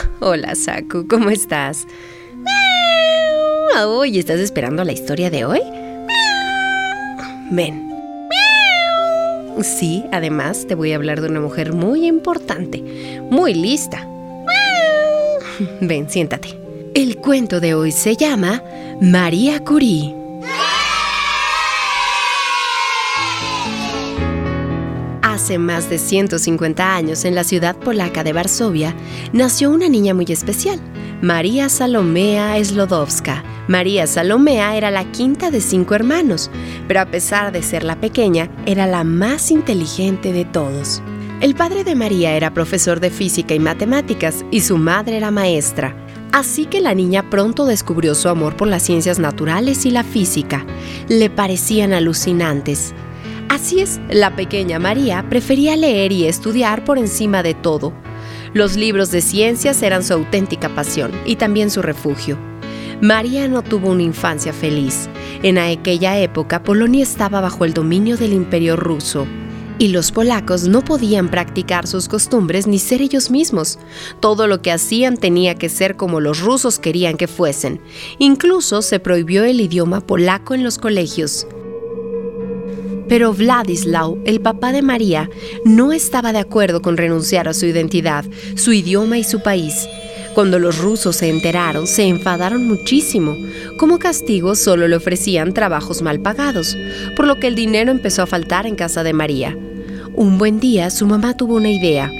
Hola, Saku, ¿cómo estás? ¿Hoy estás esperando la historia de hoy? Ven. Sí, además te voy a hablar de una mujer muy importante, muy lista. Ven, siéntate. El cuento de hoy se llama María Curie. Hace más de 150 años, en la ciudad polaca de Varsovia, nació una niña muy especial, María Salomea Slodowska. María Salomea era la quinta de cinco hermanos, pero a pesar de ser la pequeña, era la más inteligente de todos. El padre de María era profesor de física y matemáticas y su madre era maestra. Así que la niña pronto descubrió su amor por las ciencias naturales y la física. Le parecían alucinantes. Así es, la pequeña María prefería leer y estudiar por encima de todo. Los libros de ciencias eran su auténtica pasión y también su refugio. María no tuvo una infancia feliz. En aquella época Polonia estaba bajo el dominio del imperio ruso y los polacos no podían practicar sus costumbres ni ser ellos mismos. Todo lo que hacían tenía que ser como los rusos querían que fuesen. Incluso se prohibió el idioma polaco en los colegios. Pero Vladislav, el papá de María, no estaba de acuerdo con renunciar a su identidad, su idioma y su país. Cuando los rusos se enteraron, se enfadaron muchísimo. Como castigo solo le ofrecían trabajos mal pagados, por lo que el dinero empezó a faltar en casa de María. Un buen día su mamá tuvo una idea.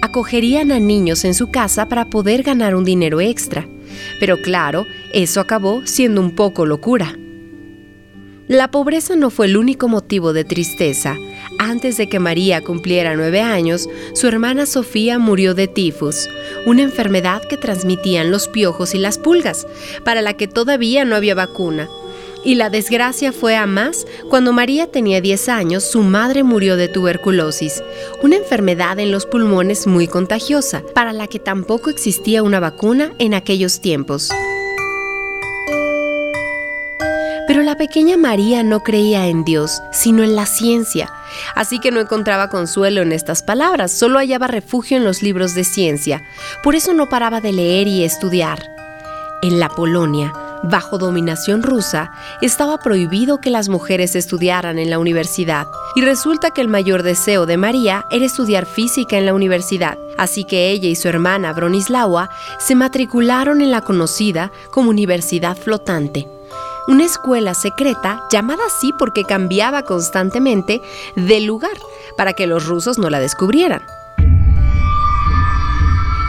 Acogerían a niños en su casa para poder ganar un dinero extra. Pero claro, eso acabó siendo un poco locura. La pobreza no fue el único motivo de tristeza. Antes de que María cumpliera nueve años, su hermana Sofía murió de tifus, una enfermedad que transmitían los piojos y las pulgas, para la que todavía no había vacuna. Y la desgracia fue a más cuando María tenía 10 años, su madre murió de tuberculosis, una enfermedad en los pulmones muy contagiosa, para la que tampoco existía una vacuna en aquellos tiempos. La pequeña María no creía en Dios, sino en la ciencia. Así que no encontraba consuelo en estas palabras, solo hallaba refugio en los libros de ciencia. Por eso no paraba de leer y estudiar. En la Polonia, bajo dominación rusa, estaba prohibido que las mujeres estudiaran en la universidad. Y resulta que el mayor deseo de María era estudiar física en la universidad. Así que ella y su hermana Bronislawa se matricularon en la conocida como Universidad Flotante una escuela secreta llamada así porque cambiaba constantemente de lugar para que los rusos no la descubrieran.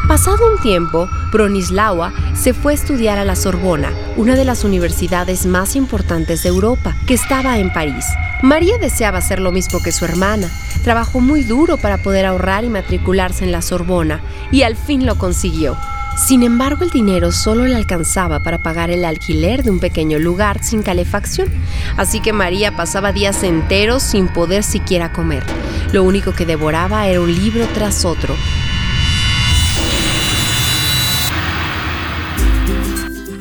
Pasado un tiempo, Bronislawa se fue a estudiar a la Sorbona, una de las universidades más importantes de Europa, que estaba en París. María deseaba hacer lo mismo que su hermana. Trabajó muy duro para poder ahorrar y matricularse en la Sorbona, y al fin lo consiguió. Sin embargo, el dinero solo le alcanzaba para pagar el alquiler de un pequeño lugar sin calefacción, así que María pasaba días enteros sin poder siquiera comer. Lo único que devoraba era un libro tras otro.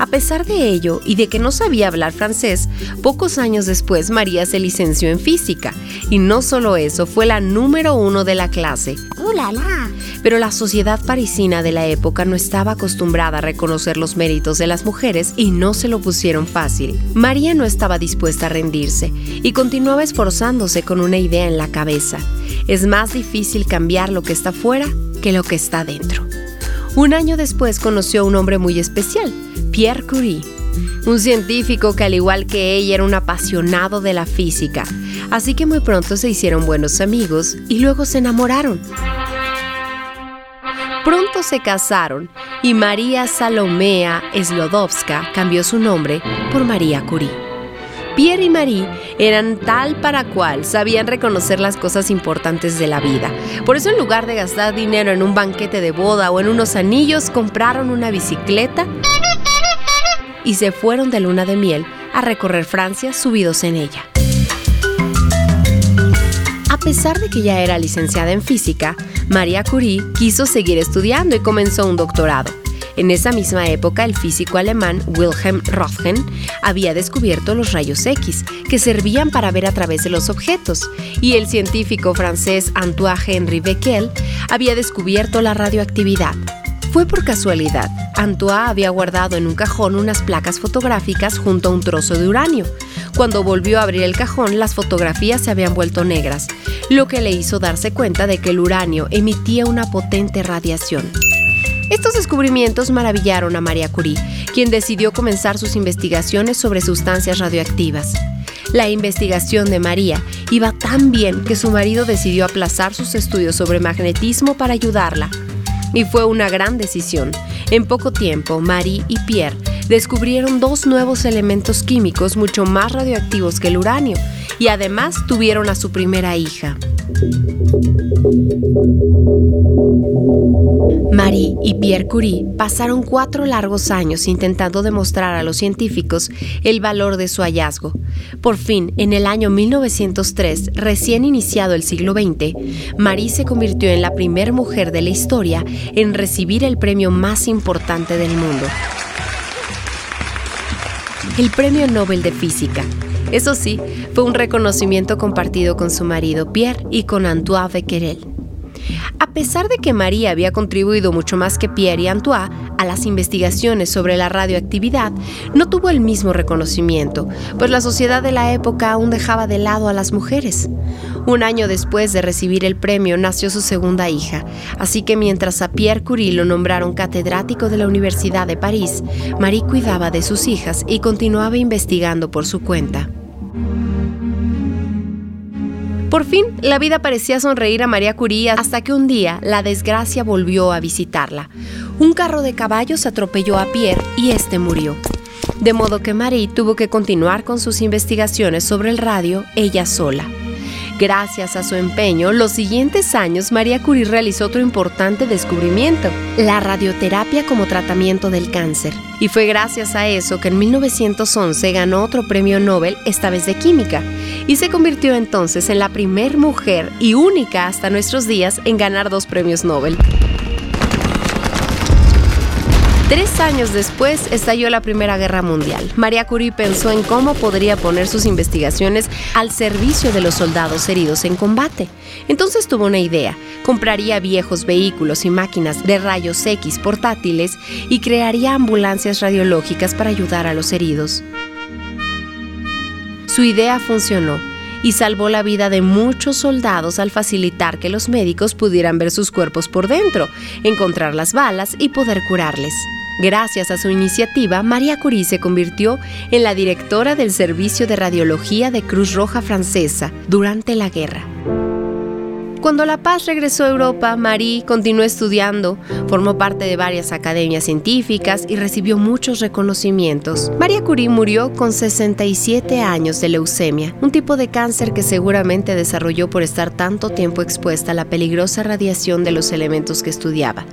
A pesar de ello y de que no sabía hablar francés, pocos años después María se licenció en física. Y no solo eso, fue la número uno de la clase. ¡Uh, la, la! Pero la sociedad parisina de la época no estaba acostumbrada a reconocer los méritos de las mujeres y no se lo pusieron fácil. María no estaba dispuesta a rendirse y continuaba esforzándose con una idea en la cabeza. Es más difícil cambiar lo que está fuera que lo que está dentro. Un año después conoció a un hombre muy especial, Pierre Curie, un científico que al igual que ella era un apasionado de la física, así que muy pronto se hicieron buenos amigos y luego se enamoraron. Pronto se casaron y María Salomea Slodowska cambió su nombre por María Curie. Pierre y Marie eran tal para cual, sabían reconocer las cosas importantes de la vida. Por eso en lugar de gastar dinero en un banquete de boda o en unos anillos, compraron una bicicleta y se fueron de luna de miel a recorrer Francia subidos en ella. A pesar de que ya era licenciada en física, María Curie quiso seguir estudiando y comenzó un doctorado. En esa misma época, el físico alemán Wilhelm Röntgen había descubierto los rayos X, que servían para ver a través de los objetos, y el científico francés Antoine-Henri Becquerel había descubierto la radioactividad. Fue por casualidad. Antoine había guardado en un cajón unas placas fotográficas junto a un trozo de uranio. Cuando volvió a abrir el cajón, las fotografías se habían vuelto negras, lo que le hizo darse cuenta de que el uranio emitía una potente radiación. Estos descubrimientos maravillaron a María Curie, quien decidió comenzar sus investigaciones sobre sustancias radioactivas. La investigación de María iba tan bien que su marido decidió aplazar sus estudios sobre magnetismo para ayudarla. Y fue una gran decisión. En poco tiempo, Marie y Pierre descubrieron dos nuevos elementos químicos mucho más radioactivos que el uranio y además tuvieron a su primera hija. Marie y Pierre Curie pasaron cuatro largos años intentando demostrar a los científicos el valor de su hallazgo. Por fin, en el año 1903, recién iniciado el siglo XX, Marie se convirtió en la primera mujer de la historia en recibir el premio más importante del mundo. El Premio Nobel de Física. Eso sí, fue un reconocimiento compartido con su marido Pierre y con Antoine Becquerel. A pesar de que María había contribuido mucho más que Pierre y Antoine a las investigaciones sobre la radioactividad, no tuvo el mismo reconocimiento, pues la sociedad de la época aún dejaba de lado a las mujeres. Un año después de recibir el premio nació su segunda hija, así que mientras a Pierre Curie lo nombraron catedrático de la Universidad de París, Marie cuidaba de sus hijas y continuaba investigando por su cuenta. Por fin, la vida parecía sonreír a María Curie hasta que un día la desgracia volvió a visitarla. Un carro de caballos atropelló a Pierre y este murió. De modo que Marie tuvo que continuar con sus investigaciones sobre el radio ella sola. Gracias a su empeño, los siguientes años María Curie realizó otro importante descubrimiento, la radioterapia como tratamiento del cáncer. Y fue gracias a eso que en 1911 ganó otro premio Nobel, esta vez de química, y se convirtió entonces en la primer mujer y única hasta nuestros días en ganar dos premios Nobel. Tres años después estalló la Primera Guerra Mundial. María Curie pensó en cómo podría poner sus investigaciones al servicio de los soldados heridos en combate. Entonces tuvo una idea. Compraría viejos vehículos y máquinas de rayos X portátiles y crearía ambulancias radiológicas para ayudar a los heridos. Su idea funcionó y salvó la vida de muchos soldados al facilitar que los médicos pudieran ver sus cuerpos por dentro, encontrar las balas y poder curarles. Gracias a su iniciativa, María Curie se convirtió en la directora del Servicio de Radiología de Cruz Roja Francesa durante la guerra. Cuando La Paz regresó a Europa, Marie continuó estudiando, formó parte de varias academias científicas y recibió muchos reconocimientos. María Curie murió con 67 años de leucemia, un tipo de cáncer que seguramente desarrolló por estar tanto tiempo expuesta a la peligrosa radiación de los elementos que estudiaba.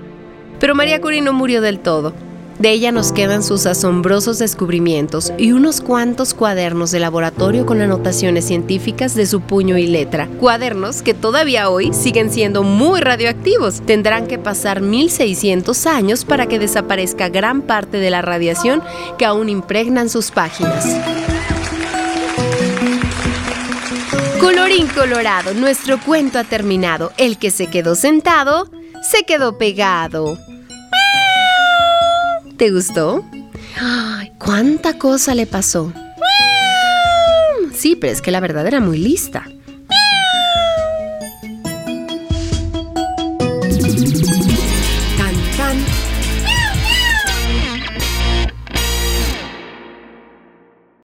Pero María Curie no murió del todo. De ella nos quedan sus asombrosos descubrimientos y unos cuantos cuadernos de laboratorio con anotaciones científicas de su puño y letra. Cuadernos que todavía hoy siguen siendo muy radioactivos. Tendrán que pasar 1600 años para que desaparezca gran parte de la radiación que aún impregnan sus páginas. Colorín colorado, nuestro cuento ha terminado. El que se quedó sentado, se quedó pegado. ¿Te gustó? ¡Ay, cuánta cosa le pasó! Sí, pero es que la verdad era muy lista.